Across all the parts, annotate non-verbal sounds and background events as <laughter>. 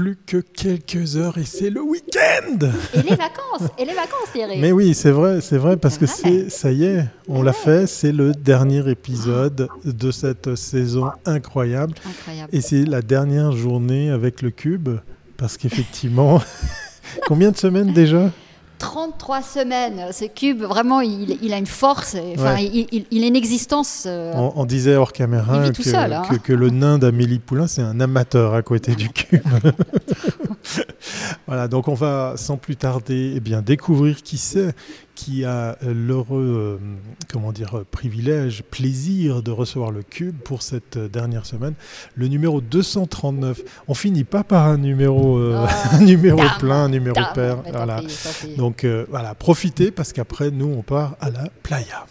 plus que quelques heures et c'est le week-end. Et les vacances, et les vacances, Thierry. Mais oui, c'est vrai, c'est vrai parce que c'est, ça y est, on l'a fait. C'est le dernier épisode de cette saison incroyable. Incroyable. Et c'est la dernière journée avec le cube parce qu'effectivement, <laughs> combien de semaines déjà? 33 semaines. Ce cube, vraiment, il, il a une force. Enfin, Ouais. il, il- il a une existence. euh, on, on disait hors caméra que, seul, hein. que- que le nain d'Amélie Poulain, c'est un amateur à côté du cube. <laughs> <laughs> voilà, donc on va sans plus tarder eh bien, découvrir qui c'est qui a l'heureux euh, comment dire, privilège, plaisir de recevoir le cube pour cette dernière semaine. Le numéro 239. On finit pas par un numéro, euh, <laughs> un numéro Dame, plein, un numéro dame, pair. Voilà. pis. Donc euh, voilà, profitez parce qu'après, nous, on part à la playa.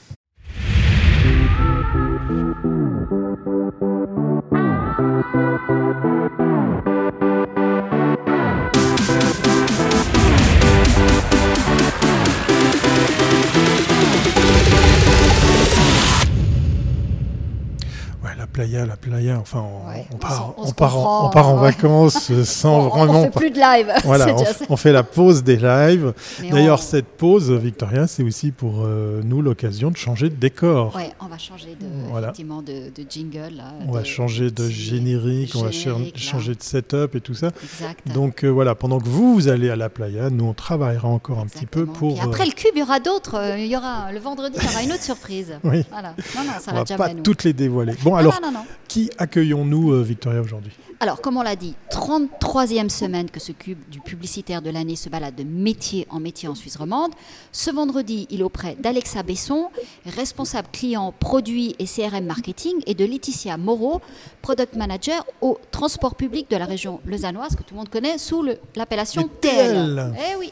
Playa, la playa, enfin, on, Ouais, on on part, on part, en, comprend, on part en ouais. vacances euh, <laughs> sans on, on vraiment... fait plus de live. Voilà, on, fait la pause des lives. D'ailleurs, cette pause, Victoria, c'est aussi pour euh, nous l'occasion de changer de décor. Ouais, on va changer de, Voilà. effectivement, de, de jingle. Là, On va changer de générique, on va là. changer de setup et tout ça. Exact. Donc euh, voilà, pendant que vous, vous allez à la playa, nous, on travaillera encore un petit peu pour... Puis après euh, le cube, il y aura d'autres. euh, Il y aura le vendredi, il y aura une autre surprise. <laughs> Oui. Voilà. Non, non, ça on va va jamais pas nous. toutes les dévoiler. Bon, Non, alors, non, non, non. qui accueillons-nous, euh, Victoria, aujourd'hui? Alors, comme on l'a dit, 33e semaine que ce cube du publicitaire de l'année se balade de métier en métier en Suisse romande. Ce vendredi, il est auprès d'Alexa Besson, responsable client produit et CRM marketing, et de Laetitia Moreau, product manager au transport public de la région lausannoise, que tout le monde connaît sous l'appellation. TL. Eh oui,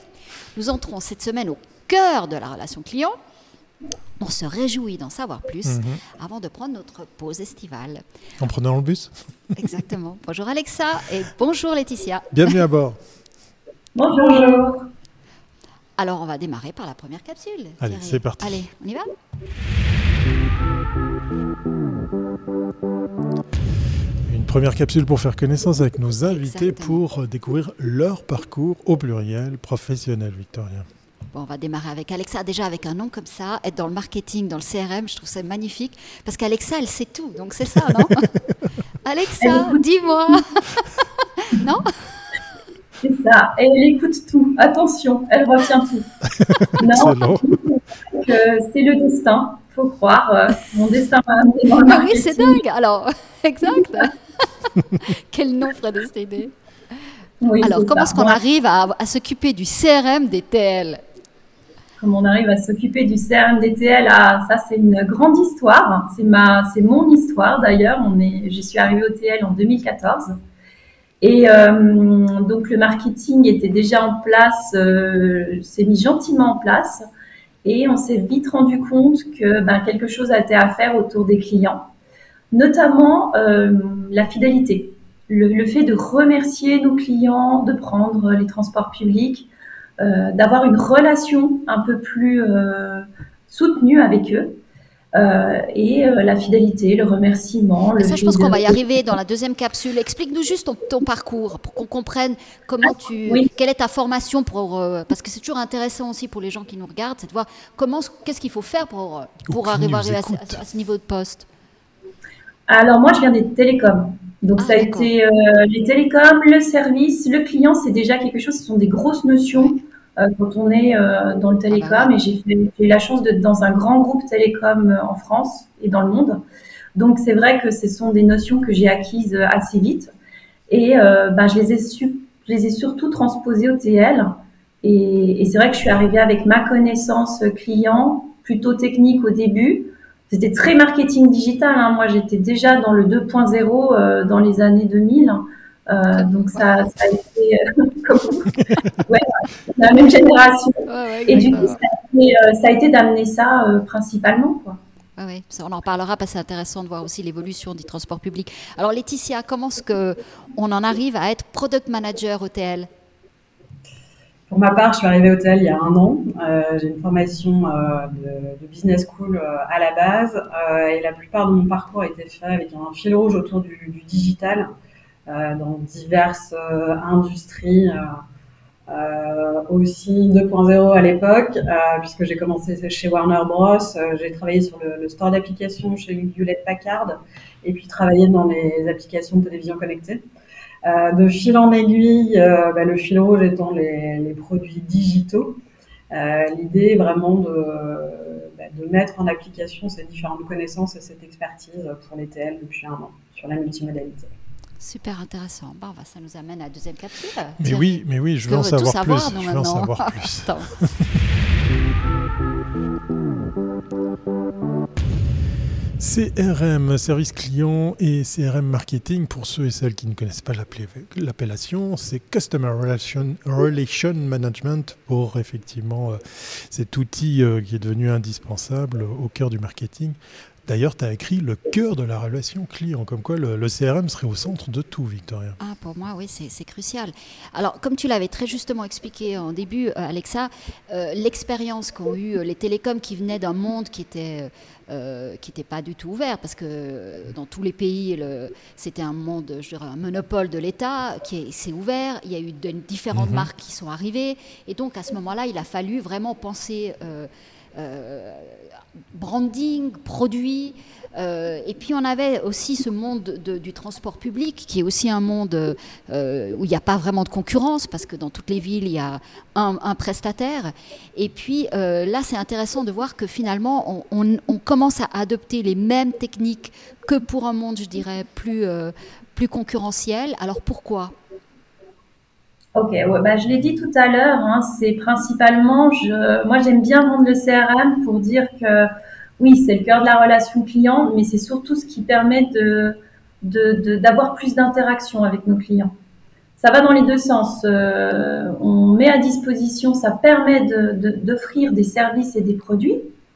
nous entrons cette semaine au cœur de la relation client. On se réjouit d'en savoir plus Mhm. avant de prendre notre pause estivale. En prenant le bus <laughs> Exactement. Bonjour Alexa et bonjour Laetitia. Bienvenue à bord. Bonjour. Alors on va démarrer par la première capsule. Allez, c'est parti. Allez, on y va Une première capsule pour faire connaissance avec nos invités Exactement. pour euh, découvrir leur parcours au pluriel professionnel, Victoria. Bon, on va démarrer avec Alexa. Déjà avec un nom comme ça, être dans le marketing, dans le CRM, je trouve ça magnifique. Parce qu'Alexa, elle sait tout. Donc c'est ça, non <laughs> Alexa, dis-moi. <laughs> non C'est ça. Et elle écoute tout. Attention, elle retient tout. <laughs> non, euh, c'est le destin. Faut croire. euh, mon destin m'a amené dans le Ah oui, marketing. c'est dingue. Alors, exact. Quel nom prédestiné. Oui, Alors, comment est-ce qu'on arrive à, à s'occuper du CRM des TL Comment on arrive à s'occuper du CRM DTL ah, Ça, c'est une grande histoire. C'est ma, c'est mon histoire d'ailleurs. On est, j'y suis arrivée au TL en 2014. Et euh, donc le marketing était déjà en place, euh, s'est mis gentiment en place, et on s'est vite rendu compte que ben, quelque chose était à faire autour des clients, notamment euh, la fidélité, le, fait de remercier nos clients, de prendre les transports publics, d'avoir une relation un peu plus euh, soutenue avec eux. Euh, et euh, la fidélité, le remerciement. Le Ça, je pense qu'on va y arriver dans la deuxième capsule. Explique-nous juste ton, ton parcours pour qu'on comprenne comment tu, oui. quelle est ta formation pour, euh, parce que c'est toujours intéressant aussi pour les gens qui nous regardent, c'est de voir comment, qu'est-ce qu'il faut faire pour, euh, Ou pour arriver, à, ce- écoutent. à ce niveau de poste. Alors moi, je viens des télécoms. Donc Ah, ça a été euh, les télécoms, le service, le client, c'est déjà quelque chose. Ce sont des grosses notions euh, quand on est euh, dans le télécom. Et j'ai eu la chance d'être dans un grand groupe télécom euh, en France et dans le monde. Donc c'est vrai que ce sont des notions que j'ai acquises euh, assez vite. Et euh, ben, je les ai su, je les ai surtout transposées au TL. Et, c'est vrai que je suis arrivée avec ma connaissance client, plutôt technique au début. C'était très marketing digital. Hein. Moi, j'étais déjà dans le 2.0 euh, dans les années 2000. Euh, donc ça, ça a été euh, <laughs> <laughs> ouais, la même génération. Et du coup, ça a été, euh, ça a été d'amener ça euh, principalement. Quoi. Ah oui, on en parlera parce que c'est intéressant de voir aussi l'évolution du transport public. Alors Laetitia, comment est-ce que on en arrive à être product manager au TL Pour ma part, je suis arrivée au TL il y a un an. Euh, j'ai une formation euh, de, de business school euh, à la base euh, et la plupart de mon parcours a été fait avec un fil rouge autour du, du digital. Dans diverses industries. aussi 2.0 à l'époque, puisque j'ai commencé chez Warner Bros. j'ai travaillé sur le, store d'applications chez Hewlett Packard et puis travaillé dans les applications de télévision connectée. Euh, de fil en aiguille, euh, bah, le fil rouge étant les, produits digitaux. Euh, l'idée est vraiment bah, de, mettre en application ces différentes connaissances et cette expertise pour les TL depuis un an sur la multimodalité. Super intéressant. Bah, ça nous amène à la deuxième capsule. Mais oui, mais oui, je veux en savoir, plus. Je veux en savoir <laughs> plus. CRM, service client et CRM marketing, pour ceux et celles qui ne connaissent pas l'appellation, c'est Customer Relation, Relation Management pour effectivement euh, cet outil euh, qui est devenu indispensable au cœur du marketing. D'ailleurs, tu as écrit le cœur de la relation client, comme quoi le, CRM serait au centre de tout, Victoria. Ah, pour moi, oui, c'est crucial. Alors, comme tu l'avais très justement expliqué en début, euh, Alexa, euh, l'expérience qu'ont eu euh, les télécoms qui venaient d'un monde qui était... qui n'était pas du tout ouvert, parce que dans tous les pays, c'était un monde, je dirais, un monopole de l'État qui s'est ouvert. Il y a eu différentes mhm. marques qui sont arrivées. Et donc, à ce moment-là, il a fallu vraiment penser euh, branding, produit. Euh, et puis on avait aussi ce monde du transport public, qui est aussi un monde euh, où il n'y a pas vraiment de concurrence, parce que dans toutes les villes, il y a un, prestataire. Et puis là, c'est intéressant de voir que finalement, on, commence à adopter les mêmes techniques que pour un monde, je dirais, plus, plus concurrentiel. Alors pourquoi? Ok, bah, je l'ai dit tout à l'heure, hein, c'est principalement, moi j'aime bien vendre le CRM pour dire que oui, c'est le cœur de la relation client, mais c'est surtout ce qui permet de, d'avoir plus d'interaction avec nos clients. Ça va dans les deux sens. Euh, on met à disposition, ça permet d'offrir des services et des produits.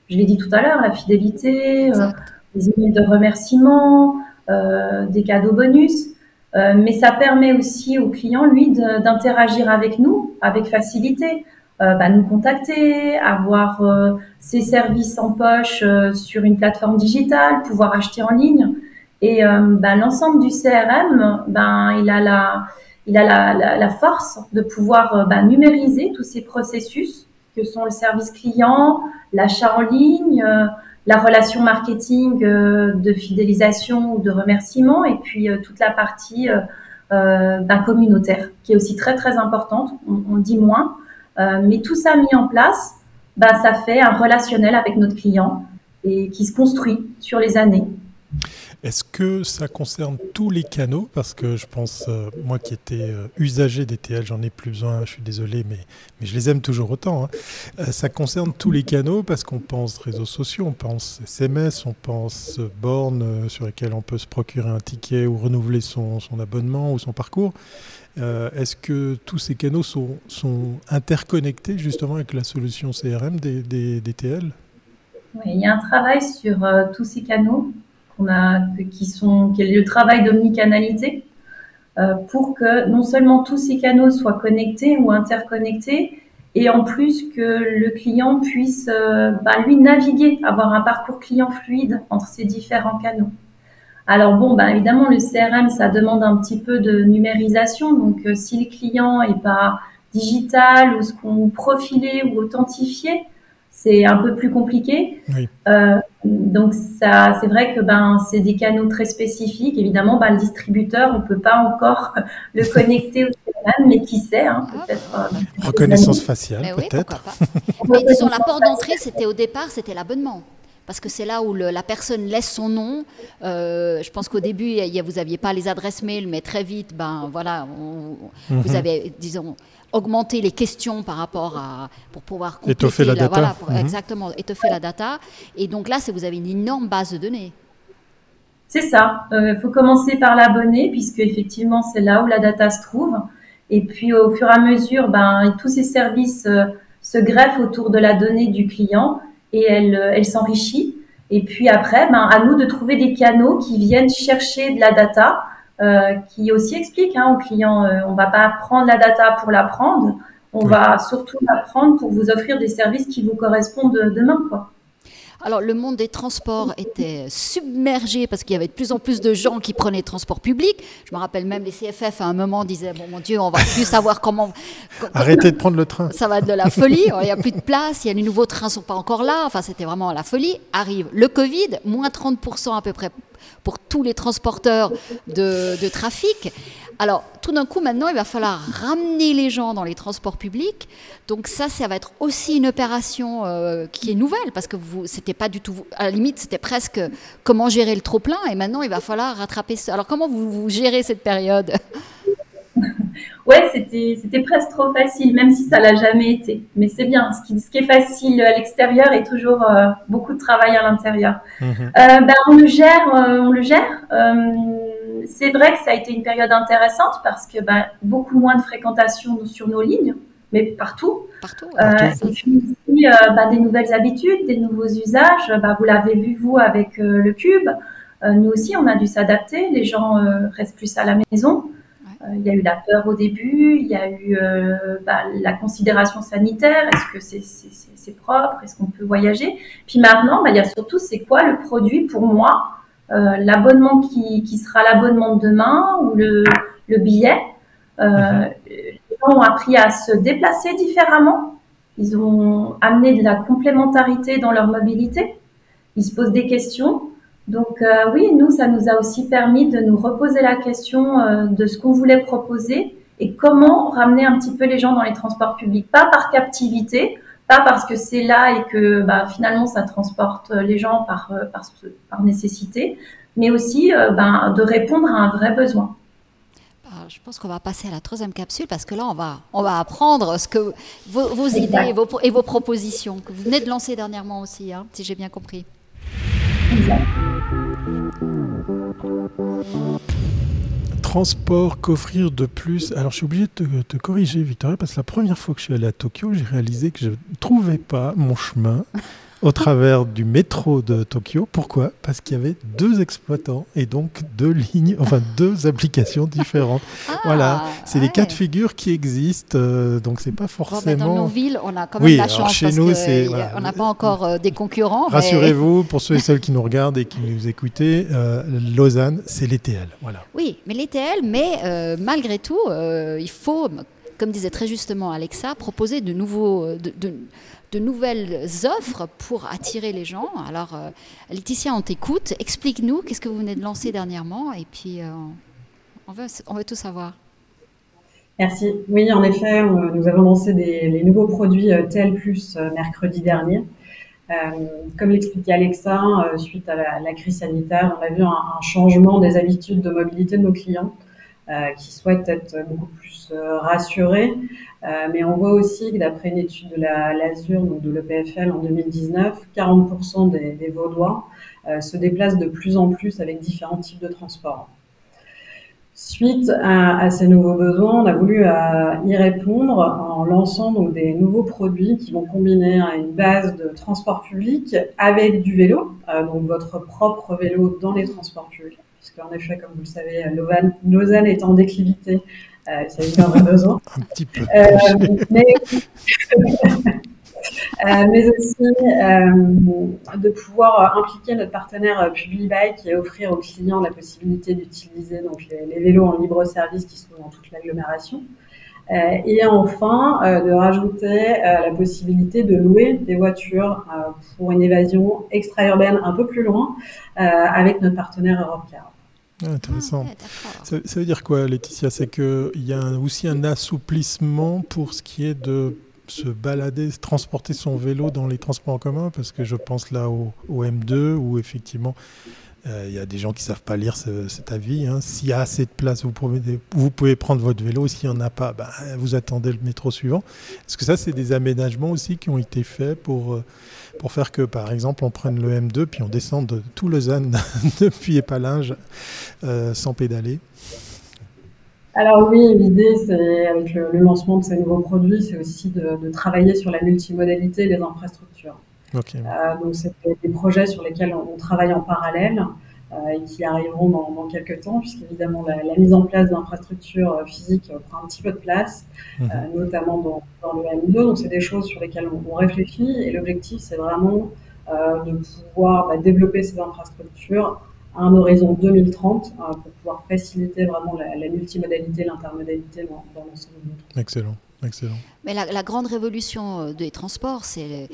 Je l'ai dit tout à l'heure, la fidélité, euh, des emails de remerciement, euh, des cadeaux bonus. Euh, mais ça permet aussi au client, lui, d'interagir avec nous avec facilité. Euh, bah, nous contacter, avoir euh, ses services en poche euh, sur une plateforme digitale, pouvoir acheter en ligne. Et bah, l'ensemble du CRM, ben, il a la, il a la, la, la force de pouvoir bah, numériser tous ces processus que sont le service client, l'achat en ligne, la relation marketing euh, de fidélisation ou de remerciement et puis euh, toute la partie d'un communautaire qui est aussi très très importante, on, dit moins, mais tout ça mis en place, bah, ça fait un relationnel avec notre client et qui se construit sur les années. Est-ce que ça concerne tous les canaux? Parce que je pense, euh, moi qui étais euh, usager des j'en ai plus besoin, je suis désolé, mais, je les aime toujours autant. Hein. Euh, ça concerne tous les canaux parce qu'on pense réseaux sociaux, on pense SMS, on pense bornes sur lesquelles on peut se procurer un ticket ou renouveler son, abonnement ou son parcours. Est-ce que tous ces canaux sont, interconnectés justement avec la solution CRM des, il y a un travail sur tous ces canaux qui sont, le travail d'omnicanalité, euh, pour que non seulement tous ces canaux soient connectés ou interconnectés, et en plus que le client puisse, euh, bah, lui, naviguer, avoir un parcours client fluide entre ces différents canaux. Alors bon, bah, évidemment, le CRM, ça demande un petit peu de numérisation. Donc, euh, si le client est pas digital ou ce qu'on profilé ou authentifié, c'est un peu plus compliqué. Euh, donc ça, c'est vrai que ben c'est des canaux très spécifiques. Évidemment, ben, le distributeur, on peut pas encore <laughs> le connecter au CRM, mais qui sait, hein, peut-être. Euh, Reconnaissance faciale, peut-être. mais disons, la porte d'entrée, c'était au départ, c'était l'abonnement parce que c'est là où la personne laisse son nom. Euh, je pense qu'au début, y a, vous n'aviez pas les adresses mail, mais très vite, ben voilà, vous mhm. avez, disons, augmenté les questions par rapport à pour pouvoir étoffer la, data. Voilà, mhm. exactement, étoffer la data. Et donc là, vous avez une énorme base de données. C'est ça. Il euh, faut commencer par l'abonné, puisque effectivement, c'est là où la data se trouve. Et puis, au fur et à mesure, ben, tous ces services euh, se greffent autour de la donnée du client et elle, euh, elle s'enrichit. Et puis après, ben, à nous de trouver des canaux qui viennent chercher de la data, euh, qui aussi explique hein, aux clients, euh, on va pas prendre la data pour la prendre, on va surtout la prendre pour vous offrir des services qui vous correspondent demain. Quoi. Alors, le monde des transports était submergé parce qu'il y avait de plus en plus de gens qui prenaient le transport public. Je me rappelle même les CFF à un moment disaient Bon, mon Dieu, on va plus <laughs> savoir comment. Arrêtez de prendre le train. Ça va être de la folie. <laughs> Il n'y a plus de place. Il y a les nouveaux trains ne sont pas encore là. Enfin, c'était vraiment la folie. Arrive le Covid, moins 30% à peu près pour tous les transporteurs de, trafic. Alors, tout d'un coup, maintenant, il va falloir ramener les gens dans les transports publics. Donc ça, ça va être aussi une opération euh, qui est nouvelle, parce que c'était pas du tout, à la limite, c'était presque comment gérer le trop-plein, et maintenant, il va falloir rattraper ça. Alors, comment vous, vous gérez cette période? Ouais, c'était, c'était presque trop facile, même si ça l'a jamais été. Mais c'est bien. Ce qui, ce qui est facile à l'extérieur est toujours euh, beaucoup de travail à l'intérieur. Mhm. Euh, ben, on le gère, euh, on le gère. c'est vrai que ça a été une période intéressante parce que ben, beaucoup moins de fréquentation sur nos lignes, mais partout. Partout. et puis aussi ben, des nouvelles habitudes, des nouveaux usages. Ben, vous l'avez vu vous avec le cube. nous aussi, on a dû s'adapter. Les gens restent plus à la maison. Euh, il y a eu la peur au début, il y a eu euh, bah, la considération sanitaire, est-ce que c'est propre, est-ce qu'on peut voyager? Puis maintenant, bah, il y a surtout c'est quoi le produit pour moi, euh, l'abonnement qui, qui, sera l'abonnement de demain ou le, le billet? Mhm. Les gens ont appris à se déplacer différemment, ils ont amené de la complémentarité dans leur mobilité, ils se posent des questions, donc euh, oui, nous, ça nous a aussi permis de nous reposer la question euh, de ce qu'on voulait proposer et comment ramener un petit peu les gens dans les transports publics. Pas par captivité, pas parce que c'est là et que bah, finalement ça transporte les gens par, euh, par, par nécessité, mais aussi ben, de répondre à un vrai besoin. Ah, je pense qu'on va passer à la troisième capsule parce que là, on va, on va apprendre ce que, vos, idées et vos, et vos, propositions que vous venez de lancer dernièrement aussi, hein, si j'ai bien compris. Transport qu'offrir de plus. Alors je suis obligé de te, corriger Victoria parce que la première fois que je suis allé à Tokyo, j'ai réalisé que je ne trouvais pas mon chemin au travers du métro de Tokyo. Pourquoi? Parce qu'il y avait deux exploitants et donc deux lignes, enfin deux <laughs> applications différentes. Ah, voilà, c'est les cas de figure qui existent, euh, donc c'est pas forcément. dans nos villes, on a quand même la chance chez parce nous, c'est, on n'a pas encore euh, des concurrents. Rassurez-vous, <laughs> pour ceux et celles qui nous regardent et qui nous écoutent, euh, Lausanne, c'est l'ETL, voilà. Oui, mais l'ETL, mais malgré tout, il faut, comme disait très justement Alexa, proposer de nouveaux, de de nouvelles offres pour attirer les gens. Alors, euh, Laetitia, on t'écoute. Explique-nous, qu'est-ce que vous venez de lancer dernièrement Et puis, euh, on, veut, on veut tout savoir. Merci. Oui, en effet, nous avons lancé des, les nouveaux produits euh, TEL Plus mercredi dernier. comme l'expliquait Alexa, suite à la, crise sanitaire, on a vu un, changement des habitudes de mobilité de nos clients qui souhaitent être beaucoup plus rassurés, euh, mais on voit aussi que d'après une étude de la l'Azur, donc de l'EPFL en 2019, 40% des, Vaudois euh, se déplacent de plus en plus avec différents types de transports. Suite à, ces nouveaux besoins, on a voulu euh, y répondre en lançant donc des nouveaux produits qui vont combiner une base de transport public avec du vélo, donc votre propre vélo dans les transports publics, puisque en effet, comme vous le savez, Lausanne est en déclivité euh, c'est un vrai besoin. un petit peu. Euh, mais, <laughs> euh, mais, aussi de pouvoir impliquer notre partenaire Publibike et offrir aux clients la possibilité d'utiliser donc les, vélos en libre service qui sont dans toute l'agglomération. et enfin, de rajouter la possibilité de louer des voitures pour une évasion extra-urbaine un peu plus loin avec notre partenaire Europcar. Ah, intéressant. Ah, ça, veut dire quoi, Laetitia? C'est qu'il y a aussi un assouplissement pour ce qui est de se balader, transporter son vélo dans les transports en commun, parce que je pense là au, M2 où effectivement euh, il y a des gens qui ne savent pas lire cet avis. Hein. S'il y a assez de place, vous vous pouvez prendre votre vélo. S'il n'y en a pas, ben, vous attendez le métro suivant. Est-ce que ça, c'est des aménagements aussi qui ont été faits pour, euh, pour faire que, par exemple, on prenne le M2 puis on descende de tout Lausanne <laughs> depuis Épalinges euh, sans pédaler alors oui, l'idée, c'est avec le, lancement de ces nouveaux produits, c'est aussi de, travailler sur la multimodalité des infrastructures. Euh, donc c'est des projets sur lesquels on, travaille en parallèle euh, et qui arriveront dans, quelques temps, puisqu'évidemment la, la mise en place d'infrastructures physiques prend un petit peu de place, mhm. notamment dans, le M2. Donc c'est des choses sur lesquelles on, on réfléchit et l'objectif, c'est vraiment de pouvoir bah, développer ces infrastructures à un horizon 2030 pour pouvoir faciliter vraiment la, multimodalité, l'intermodalité dans, dans l'ensemble du Excellent. Excellent. Mais la, grande révolution des transports, c'est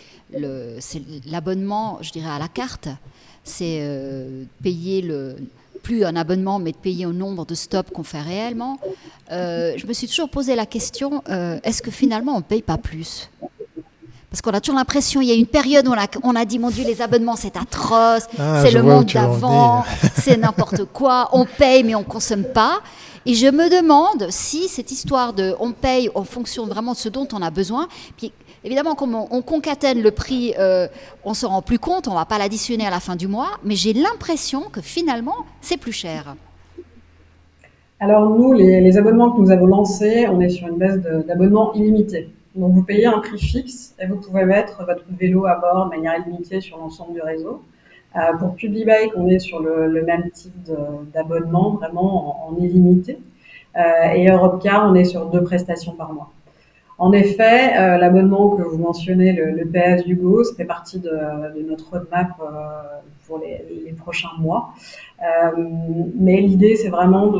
l'abonnement, je dirais, à la carte. C'est payer le, plus un abonnement, mais de payer au nombre de stops qu'on fait réellement. Euh, je me suis toujours posé la question euh, est-ce que finalement on ne paye pas plus? Parce qu'on a toujours l'impression, il y a une période où on a, on a dit, mon Dieu, les abonnements, c'est atroce, ah, c'est le monde d'avant, c'est n'importe quoi, on paye mais on consomme pas. Et je me demande si cette histoire de on paye en fonction vraiment de ce dont on a besoin, puis Évidemment, comme on, concatène le prix, euh, on ne se rend plus compte, on ne va pas l'additionner à la fin du mois, mais j'ai l'impression que finalement, c'est plus cher. Alors nous, les, abonnements que nous avons lancés, on est sur une baisse d'abonnement illimité. Donc vous payez un prix fixe et vous pouvez mettre votre vélo à bord de manière illimitée sur l'ensemble du réseau. Euh, pour PubliBike, on est sur le, même type d'abonnement, vraiment en, illimité. Euh, et Europcar, on est sur deux prestations par mois. En effet, euh, l'abonnement que vous mentionnez, le, le PS Hugo, ça fait partie de, notre roadmap euh, pour les, prochains mois. Euh, mais l'idée, c'est vraiment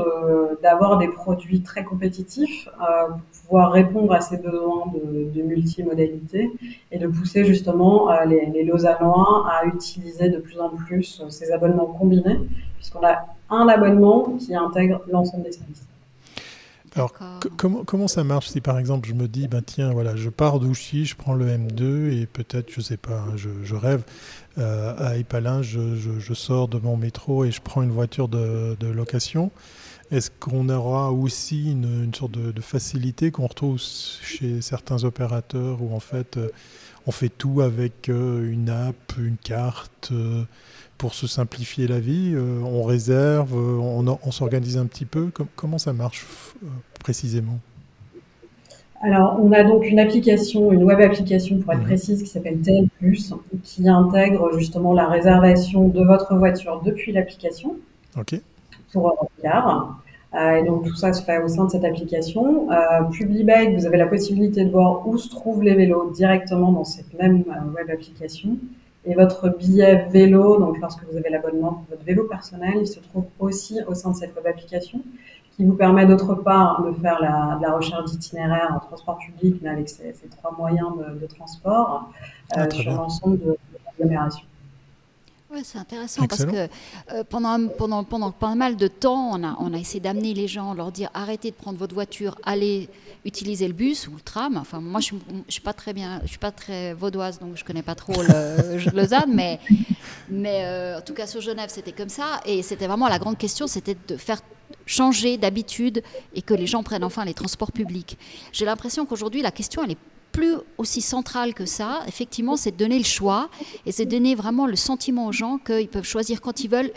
d'avoir des produits très compétitifs pour pouvoir répondre à ces besoins de, multimodalité et de pousser justement les, les Lausannois à utiliser de plus en plus ces abonnements combinés, puisqu'on a un abonnement qui intègre l'ensemble des services. Alors, comment, comment ça marche si par exemple je me dis, ben tiens, voilà, je pars d'Ouchy, je prends le M2 et peut-être, je sais pas, hein, je, rêve, euh, à Épalin, je, je, sors de mon métro et je prends une voiture de, de location. Est-ce qu'on aura aussi une, une sorte de, facilité qu'on retrouve chez certains opérateurs où en fait euh, on fait tout avec euh, une app, une carte pour se simplifier la vie On réserve, on, on s'organise un petit peu Comment ça marche précisément? Alors, on a donc une application, une web application pour être mhm. précise, qui s'appelle TL+, qui intègre justement la réservation de votre voiture depuis l'application Ok. pour Eurocar. Euh, et donc, tout ça se fait au sein de cette application. Euh, PubliBike, vous avez la possibilité de voir où se trouvent les vélos directement dans cette même euh, web application. Et votre billet vélo, donc lorsque vous avez l'abonnement pour votre vélo personnel, il se trouve aussi au sein de cette web application qui vous permet d'autre part de faire la, la recherche d'itinéraire en transport public, mais avec ces, trois moyens de, transport euh, sur l'ensemble de, l'agglomération. Oui, c'est intéressant parce que euh, pendant, pendant, pendant pas mal de temps, on a, on a essayé d'amener les gens, leur dire arrêtez de prendre votre voiture, allez utiliser le bus ou le tram. Enfin, moi, je ne suis pas très bien, je suis pas très vaudoise, donc je connais pas trop le, Lausanne, mais, mais euh, en tout cas sur Genève, c'était comme ça. Et c'était vraiment la grande question, c'était de faire changer d'habitude et que les gens prennent enfin les transports publics. J'ai l'impression qu'aujourd'hui, la question, elle est plus aussi centrale que ça. Effectivement, c'est de donner le choix et c'est de donner vraiment le sentiment aux gens qu'ils peuvent choisir quand ils veulent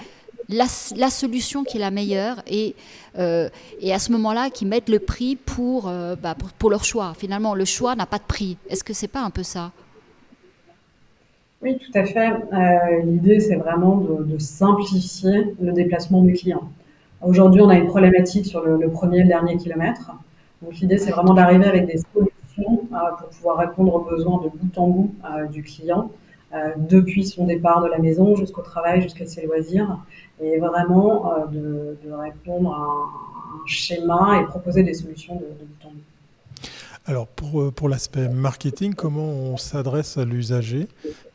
la, solution qui est la meilleure et, euh, et à ce moment-là, qu'ils mettent le prix euh, bah, pour, pour, leur choix. Finalement, le choix n'a pas de prix. Est-ce que c'est pas un peu ça? Oui, tout à fait. Euh, l'idée, c'est vraiment de, simplifier le déplacement du client. Aujourd'hui, on a une problématique sur le, premier et le dernier kilomètre. Donc l'idée, c'est vraiment d'arriver avec des solutions pour pouvoir répondre aux besoins de bout en bout euh, du client, euh, depuis son départ de la maison jusqu'au travail, jusqu'à ses loisirs, et vraiment de, répondre à un, schéma et proposer des solutions de, bout en bout. Alors pour, pour l'aspect marketing, comment on s'adresse à l'usager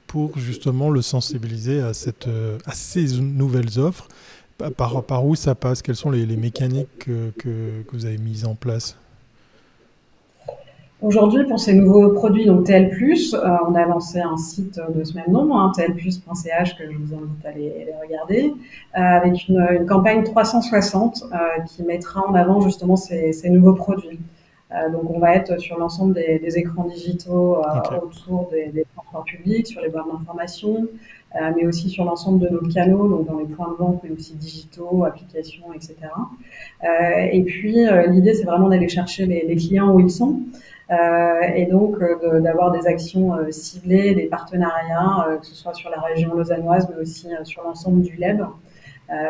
pour justement le sensibiliser à, cette, à ces nouvelles offres? Par, par où ça passe? Quelles sont les, mécaniques que, que, vous avez mises en place? Aujourd'hui, pour ces nouveaux produits, donc TL+, euh, on a lancé un site de ce même nom, hein, tlplus.ch, que je vous invite à aller, regarder, euh, avec une, campagne 360 euh, qui mettra en avant justement ces, ces nouveaux produits. donc, on va être sur l'ensemble des, des, écrans digitaux autour des, des, transports publics, sur les bornes d'information, euh, mais aussi sur l'ensemble de nos canaux, donc dans les points de vente, mais aussi digitaux, applications, etc. Euh, et puis, euh, l'idée, c'est vraiment d'aller chercher les, les, clients où ils sont. Euh, et donc d'avoir des actions ciblées, des partenariats, que ce soit sur la région lausannoise, mais aussi sur l'ensemble du LEB,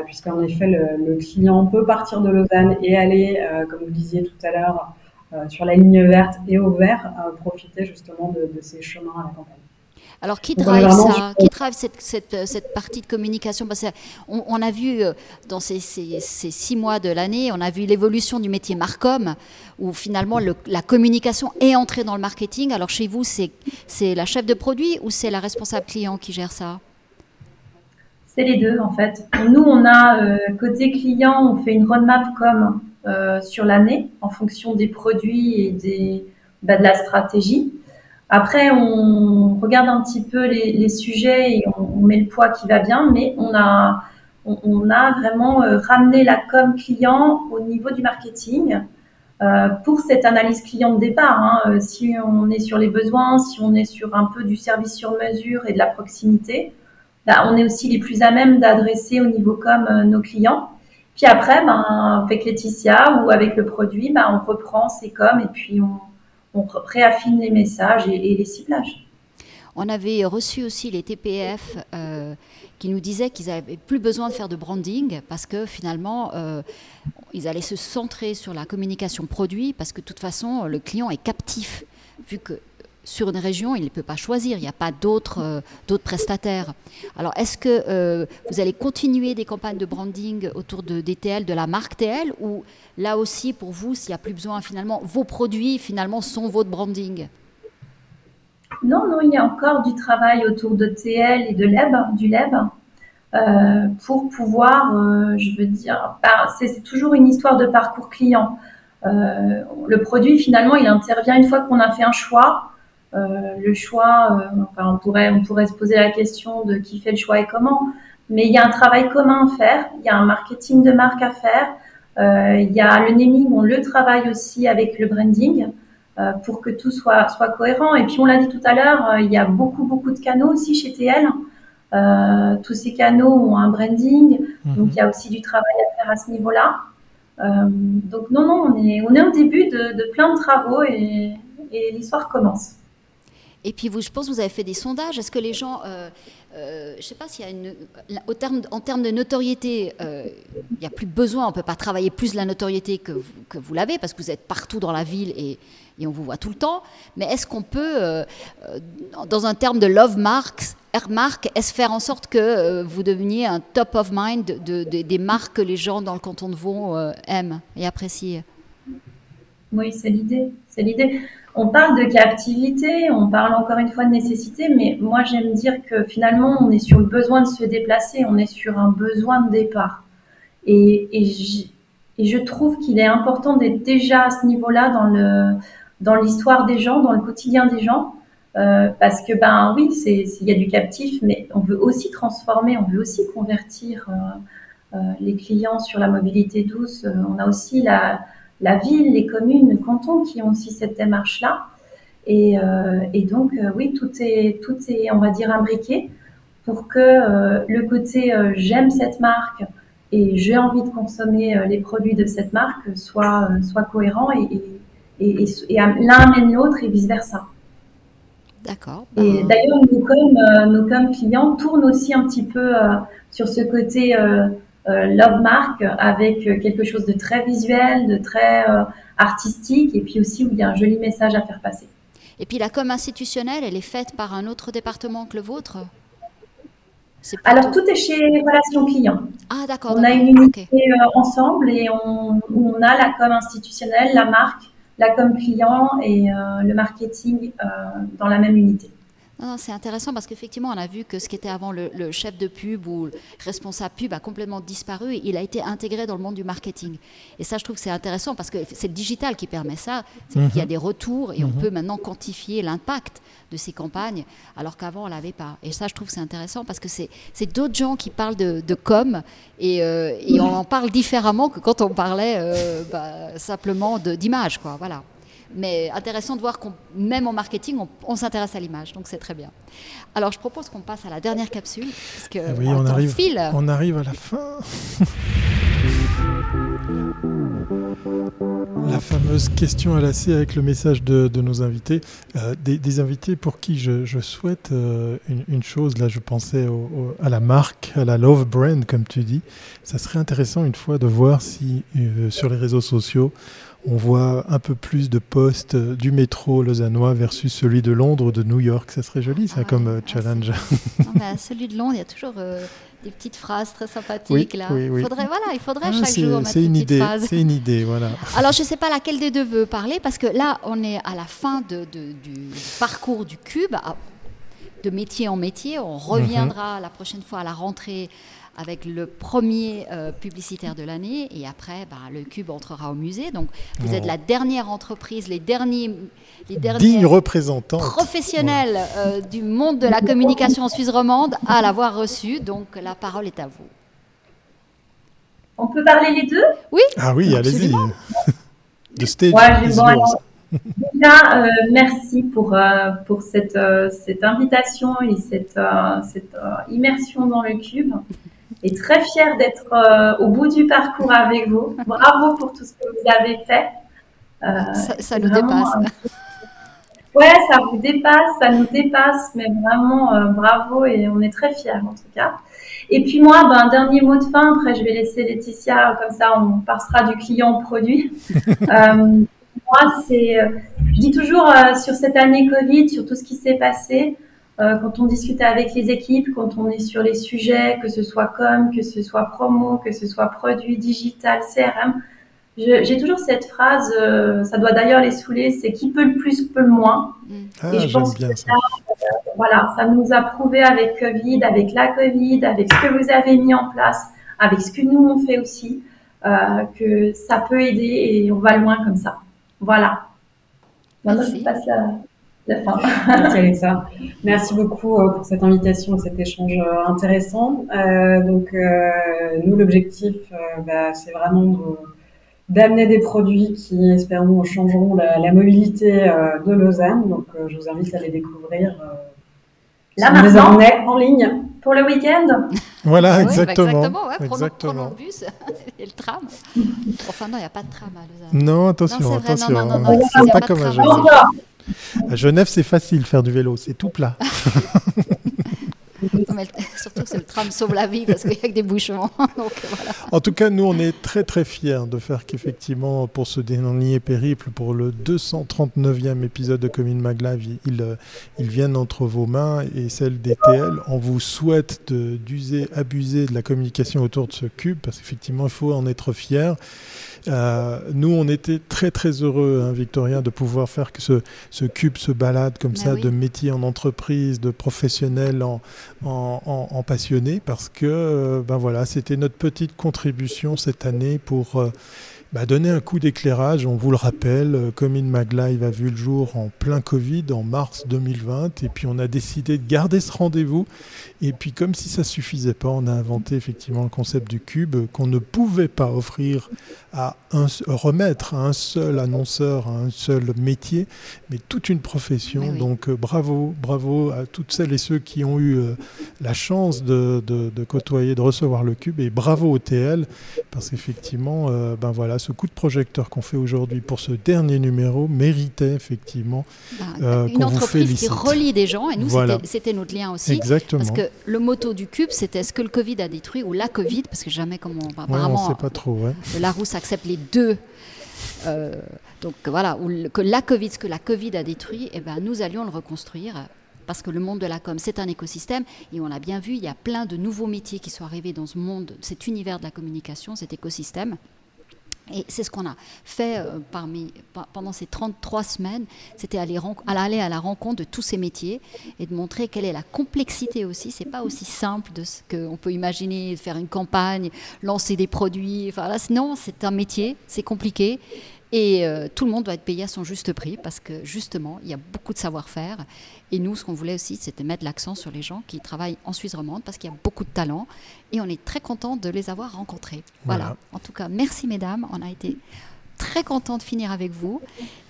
puisqu'en effet, le, le, client peut partir de Lausanne et aller, comme vous disiez tout à l'heure, sur la ligne verte et au vert, profiter justement de, de, ces chemins à la campagne. Alors, qui drive ça Qui drive cette, cette, cette, partie de communication Parce on, on, a vu euh, dans ces, ces, ces six mois de l'année, on a vu l'évolution du métier Marcom, où finalement le, la communication est entrée dans le marketing. Alors, chez vous, c'est la chef de produit ou c'est la responsable client qui gère ça? C'est les deux, en fait. Nous, on a, euh, côté client, on fait une roadmap com euh, sur l'année en fonction des produits et des, bah, de la stratégie. Après, on regarde un petit peu les, les sujets et on, on, met le poids qui va bien, mais on a, on, a vraiment euh, ramené la com client au niveau du marketing euh, pour cette analyse client de départ. Hein. Euh, si on est sur les besoins, si on est sur un peu du service sur mesure et de la proximité, bah, on est aussi les plus à même d'adresser au niveau com euh, nos clients. Puis après, ben, avec Laetitia ou avec le produit, ben, on reprend ces coms et puis on, on réaffine les messages et, les ciblages. On avait reçu aussi les TPF euh, qui nous disaient qu'ils n'avaient plus besoin de faire de branding parce que finalement, euh, ils allaient se centrer sur la communication produit parce que de toute façon, le client est captif vu que sur une région, il ne peut pas choisir, il n'y a pas d'autres euh, prestataires. Alors, est-ce que euh, vous allez continuer des campagnes de branding autour de DTL, de la marque TL, ou là aussi, pour vous, s'il n'y a plus besoin, finalement, vos produits, finalement, sont votre branding Non, non, il y a encore du travail autour de TL et de LEB, du LEB, euh, pour pouvoir, je veux dire, c'est toujours une histoire de parcours client. Le produit, finalement, il intervient une fois qu'on a fait un choix, le choix, euh, enfin, on, pourrait, on pourrait se poser la question de qui fait le choix et comment, mais il y a un travail commun à faire, il y a un marketing de marque à faire, euh, il y a le naming, on le travaille aussi avec le branding euh, pour que tout soit, soit cohérent. Et puis on l'a dit tout à l'heure, il y a beaucoup, beaucoup de canaux aussi chez TL. tous ces canaux ont un branding, mmh. donc il y a aussi du travail à faire à ce niveau-là. donc non, non, on est, on est au début de, de plein de travaux et, et l'histoire commence. Et puis, vous, je pense que vous avez fait des sondages. Est-ce que les gens, euh, euh, je ne sais pas s'il y a une, en termes de notoriété, euh, il n'y a plus besoin, on ne peut pas travailler plus la notoriété que vous, l'avez parce que vous êtes partout dans la ville et, on vous voit tout le temps. Mais est-ce qu'on peut, dans un terme de love marks, marque, est-ce faire en sorte que vous deveniez un top of mind de, de, des marques que les gens dans le canton de Vaud aiment et apprécient? Oui, c'est l'idée. C'est l'idée on parle de captivité, on parle encore une fois de nécessité, mais moi j'aime dire que finalement on est sur le besoin de se déplacer, on est sur un besoin de départ. Et, je trouve qu'il est important d'être déjà à ce niveau-là dans l'histoire des gens, dans le quotidien des gens, euh, parce que ben oui, il y a du captif, mais on veut aussi transformer, on veut aussi convertir euh, euh, les clients sur la mobilité douce. on a aussi la la ville, les communes, le canton qui ont aussi cette démarche-là. Et, euh, et, donc, euh, oui, tout est, tout est, on va dire, imbriqué pour que euh, le côté j'aime cette marque et j'ai envie de consommer les produits de cette marque soit, soit cohérent et, et, et, et l'un amène l'autre et vice-versa. D'accord. Et d'ailleurs, nos com, nos com clients tournent aussi un petit peu sur ce côté euh, love mark avec quelque chose de très visuel, de très euh, artistique et puis aussi où il y a un joli message à faire passer. Et puis la com institutionnelle, elle est faite par un autre département que le vôtre? Plutôt... Alors tout est chez Relations Clients. Ah d'accord. On a une unité okay. euh, ensemble et on, on, a la com institutionnelle, la marque, la com client et euh, le marketing euh, dans la même unité. Non, c'est intéressant parce qu'effectivement, on a vu que ce qui était avant le, le, chef de pub ou le responsable pub a complètement disparu et il a été intégré dans le monde du marketing. Et ça, je trouve que c'est intéressant parce que c'est le digital qui permet ça. C'est mm -hmm. qu'il y a des retours et mm -hmm. on peut maintenant quantifier l'impact de ces campagnes alors qu'avant, on ne l'avait pas. Et ça, je trouve que c'est intéressant parce que c'est d'autres gens qui parlent de, de com et, euh, et, on en parle différemment que quand on parlait euh, bah, simplement d'image. Voilà mais intéressant de voir qu'on même en marketing, on, on s'intéresse à l'image, donc c'est très bien. Alors je propose qu'on passe à la dernière capsule, parce que oui, on, arrive, file. on arrive à la fin. <laughs> la fameuse question à la C avec le message de, de nos invités, euh, des, des, invités pour qui je, je souhaite euh, une, une, chose, là je pensais au, au, à la marque, à la love brand comme tu dis, ça serait intéressant une fois de voir si euh, sur les réseaux sociaux on voit un peu plus de postes du métro lausannois versus celui de Londres ou de New York. Ça serait joli, ça, Ah comme euh, ah, challenge. <laughs> Non, mais à celui de Londres, il y a toujours euh, des petites phrases très sympathiques. Oui, là. oui, oui. Faudrait, voilà, il faudrait Ah, chaque c'est jour mettre une idée. phrase. C'est une idée, voilà. <laughs> Alors, je ne sais pas laquelle des deux veut parler, parce que là, on est à la fin de, de- du parcours du cube, de métier en métier. On reviendra la prochaine fois à la rentrée avec le premier euh, publicitaire de l'année, et après, bah, le cube entrera au musée. Donc, vous êtes la dernière entreprise, les derniers, les Digne derniers représentante. professionnels euh, du monde de la communication en Suisse romande à l'avoir reçu. Donc, la parole est à vous. On peut parler les deux? Ah oui, allez-y. <laughs> The stage Ouais, is bon, yours. Déjà, euh, merci pour, euh, pour cette, euh, cette invitation et cette, euh, cette euh, immersion dans le cube. Et très fière d'être euh, au bout du parcours avec vous. Bravo pour tout ce que vous avez fait. Euh, Ça, ça nous vraiment dépasse. un- Ouais, ça vous dépasse, ça nous dépasse, mais vraiment euh, bravo et on est très fiers en tout cas. Et puis moi, ben, dernier mot de fin, après je vais laisser Laetitia, comme ça on passera du client au produit. <laughs> Euh, moi, c'est, euh, je dis toujours euh, sur cette année Covid, sur tout ce qui s'est passé, euh, quand on discute avec les équipes, quand on est sur les sujets, que ce soit com, que ce soit promo, que ce soit produit digital, CRM, j'ai toujours cette phrase, euh, ça doit d'ailleurs les saouler, c'est qui peut le plus peut le moins. Ah, et je pense bien que ça. Voilà, ça nous a prouvé avec Covid, avec la Covid, avec ce que vous avez mis en place, avec ce que nous on fait aussi, euh, que ça peut aider et on va loin comme ça. Voilà. Maintenant, Merci. je passe la, la fin. Merci Alexa. Merci beaucoup euh, pour cette invitation et cet échange euh, intéressant. Euh, donc euh, nous l'objectif, euh, bah, c'est vraiment de- d'amener des produits qui, espérons, changeront la, la mobilité euh, de Lausanne. Donc euh, je vous invite à les découvrir. Euh, Là, maintenant en ligne. Pour le week-end, Voilà, oui, bah, exactement. exactement, ouais, prenons, Exactement. prenons le bus <laughs> et le tram. <laughs> Enfin, non, il n'y a pas de tram à Lausanne. Non, attention, Non, attention. non, non, non, non, pas pas comme à. À Genève, c'est facile faire du vélo, c'est tout plat. <laughs> <laughs> Mais <laughs> surtout que le tram sauve la vie parce qu'il n'y a que des bouchons. <laughs> Donc, voilà. En tout cas, nous, on est très très fiers de faire qu'effectivement, pour ce dernier périple, pour le 239e épisode de Commune Mag Live, il, il, euh, il vienne entre vos mains et celle d'ETL. On vous souhaite d'user, abuser de la communication autour de ce cube, parce qu'effectivement, il faut en être fier. Euh, nous, on était très très heureux, hein, Victorien, de pouvoir faire que ce, ce cube se balade comme Mais ça, oui. de métier en entreprise, de professionnels en, en, passionnés, parce que euh, ben voilà, c'était notre petite contribution cette année pour euh, bah, donner un coup d'éclairage. On vous le rappelle, euh, Commune Mag Live a vu le jour en plein Covid en mars 2020, et puis on a décidé de garder ce rendez-vous. Et puis comme si ça suffisait pas, on a inventé effectivement le concept du cube qu'on ne pouvait pas offrir à un, remettre à un seul annonceur, à un seul métier, mais toute une profession. Oui. Donc euh, bravo, bravo à toutes celles et ceux qui ont eu euh, la chance de, de- de côtoyer, de recevoir le cube, et bravo au TL, parce qu'effectivement, euh, ben voilà, ce coup de projecteur qu'on fait aujourd'hui pour ce dernier numéro méritait effectivement. Bah, Euh, une qu'on vous entreprise qui félicite. relie des gens, et nous, Voilà. c'était- c'était notre lien aussi. Exactement. Parce que le motto du cube, c'était ce que le Covid a détruit ou la Covid, parce que jamais comment. Ouais, on apparemment, sait pas trop. Ouais. le Larousse accepte les deux. Euh, donc voilà, le- que la Covid, ce que la Covid a détruit, eh ben, nous allions le reconstruire. Parce que le monde de la com, c'est un écosystème. Et on l'a bien vu, il y a plein de nouveaux métiers qui sont arrivés dans ce monde, cet univers de la communication, cet écosystème. Et c'est ce qu'on a fait euh, parmi, pa- pendant ces 33 semaines, c'était aller, à la rencontre de tous ces métiers et de montrer quelle est la complexité aussi. C'est pas aussi simple de ce qu'on peut imaginer, faire une campagne, lancer des produits. Enfin, là, non, c'est un métier, c'est compliqué. Et euh, tout le monde doit être payé à son juste prix parce que justement, il y a beaucoup de savoir-faire. Et nous, ce qu'on voulait aussi, c'était mettre l'accent sur les gens qui travaillent en Suisse romande parce qu'il y a beaucoup de talents et on est très content de les avoir rencontrés. Voilà. Voilà. En tout cas, merci mesdames. On a été très content de finir avec vous.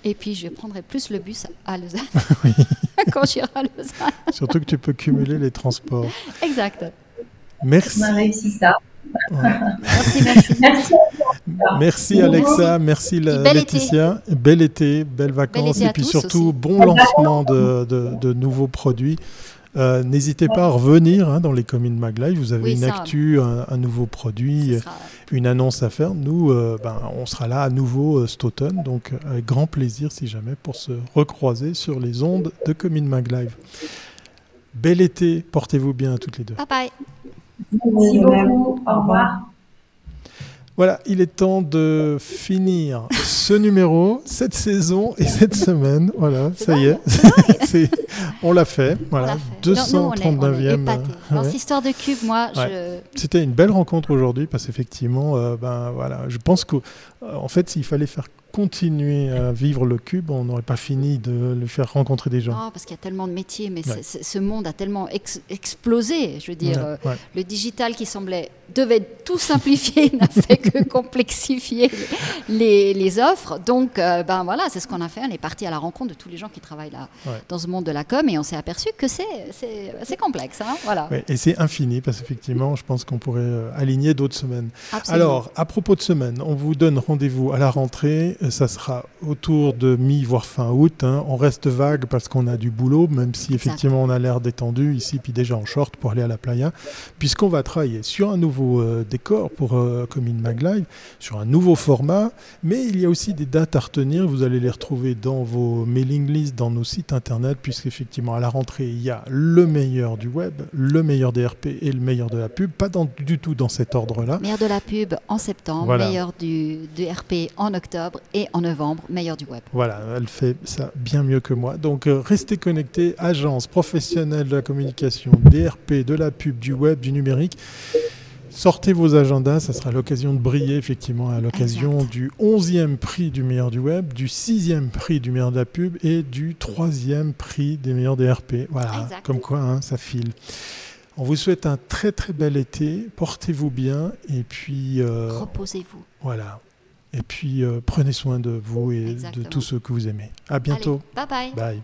Et puis, je prendrai plus le bus à Lausanne <laughs> <laughs> quand j'irai à Lausanne. Surtout que tu peux cumuler les transports. Exact. Merci. on a réussi ça. Ouais. Merci, merci. <laughs> Merci. Merci Alexa, merci la- Puis bel été. Laetitia. Bel été, belles vacances été et à puis surtout aussi. bon lancement de, de- de nouveaux produits Euh, N'hésitez pas à revenir hein, dans les communes MagLive. Vous avez Oui, une actu, un, un nouveau produit, sera- une annonce à faire. Nous, euh, ben, on sera là à nouveau euh, cet automne, donc euh, avec grand plaisir si jamais pour se recroiser sur les ondes de Commune MagLive. Bel été, portez-vous bien toutes les deux. Bye bye. Merci beaucoup. Au revoir. Voilà, il est temps de finir ce numéro, cette saison et cette semaine. Voilà, ça y est, <laughs> on l'a fait. Voilà, l'a fait. Non, nous, on est- on est 239e. épatés. euh, Dans ouais. cette histoire de cube, moi, je... C'était une belle rencontre aujourd'hui parce qu'effectivement, euh, ben voilà, je pense qu'en fait, s'il fallait faire continuer à vivre le cube, on n'aurait pas fini de le faire rencontrer des gens. Oh, parce qu'il y a tellement de métiers, mais Ouais. ce monde a tellement ex- explosé. Je veux dire, Ouais, euh, ouais. le digital qui semblait devait tout simplifier <laughs> n'a fait que complexifier les, les offres. Donc, euh, ben voilà, c'est ce qu'on a fait. On est parti à la rencontre de tous les gens qui travaillent là dans ce monde de la com et on s'est aperçu que c'est complexe. Hein, voilà. Et c'est infini parce qu'effectivement, je pense qu'on pourrait euh, aligner d'autres semaines. Absolument. Alors, à propos de semaine, on vous donne rendez-vous à la rentrée. Ça sera autour de mi, voire fin août. hein. On reste vague parce qu'on a du boulot, même si effectivement on a l'air détendu ici, puis déjà en short pour aller à la playa, puisqu'on va travailler sur un nouveau euh, décor pour euh, Commune Maglive, sur un nouveau format. Mais il y a aussi des dates à retenir. Vous allez les retrouver dans vos mailing lists, dans nos sites internet, puisqu'effectivement à la rentrée, il y a le meilleur du web, le meilleur des RP et le meilleur de la pub. Pas dans- du tout dans cet ordre-là. Meilleur de la pub en septembre, Voilà. meilleur du, du RP en octobre et en novembre, meilleur du web. Voilà, elle fait ça bien mieux que moi. Donc euh, restez connectés, agence professionnelle de la communication, DRP, de la pub, du web, du numérique. Sortez vos agendas, ça sera l'occasion de briller effectivement à l'occasion du 11e prix du meilleur du web, du 6e prix du meilleur de la pub et du 3e prix des meilleurs DRP. Voilà, Exact. comme quoi hein, ça file. On vous souhaite un très très bel été, portez-vous bien et puis euh, Reposez-vous. voilà. Et puis, euh, prenez soin de vous et de tous ceux que vous aimez. À bientôt. Bye bye. Bye.